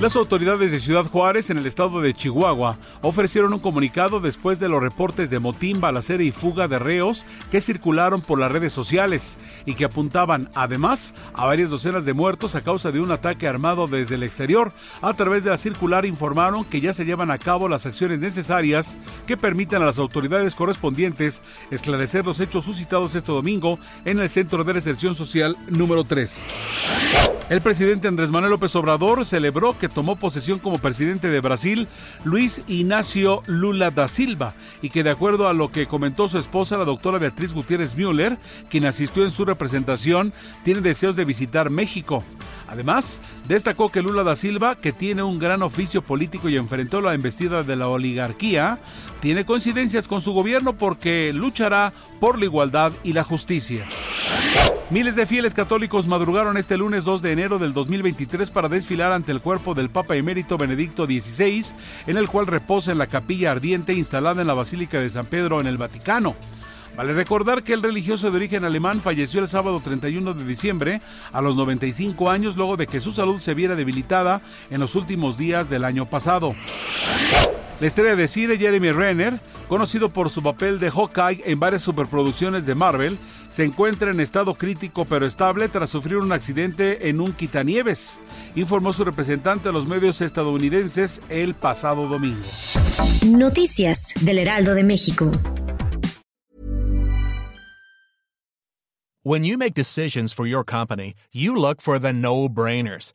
Las autoridades de Ciudad Juárez, en el estado de Chihuahua, ofrecieron un comunicado después de los reportes de motín, balacera y fuga de reos que circularon por las redes sociales y que apuntaban, además, a varias docenas de muertos a causa de un ataque armado desde el exterior. A través de la circular informaron que ya se llevan a cabo las acciones necesarias que permitan a las autoridades correspondientes esclarecer los hechos suscitados este domingo en el Centro de Recepción Social número 3. El presidente Andrés Manuel López Obrador celebró que tomó posesión como presidente de Brasil Luis Ignacio Lula da Silva y que de acuerdo a lo que comentó su esposa, la doctora Beatriz Gutiérrez Müller, quien asistió en su representación, tiene deseos de visitar México. Además, destacó que Lula da Silva, que tiene un gran oficio político y enfrentó la embestida de la oligarquía, tiene coincidencias con su gobierno porque luchará por la igualdad y la justicia. Miles de fieles católicos madrugaron este lunes 2 de enero del 2023 para desfilar ante el cuerpo del Papa emérito Benedicto XVI, en el cual reposa en la capilla ardiente instalada en la Basílica de San Pedro en el Vaticano. Vale recordar que el religioso de origen alemán falleció el sábado 31 de diciembre a los 95 años luego de que su salud se viera debilitada en los últimos días del año pasado. La estrella de cine Jeremy Renner, conocido por su papel de Hawkeye en varias superproducciones de Marvel, se encuentra en estado crítico pero estable tras sufrir un accidente en un quitanieves, informó su representante a los medios estadounidenses el pasado domingo. Noticias del Heraldo de México. When you make decisions for your company, you look for the no-brainers.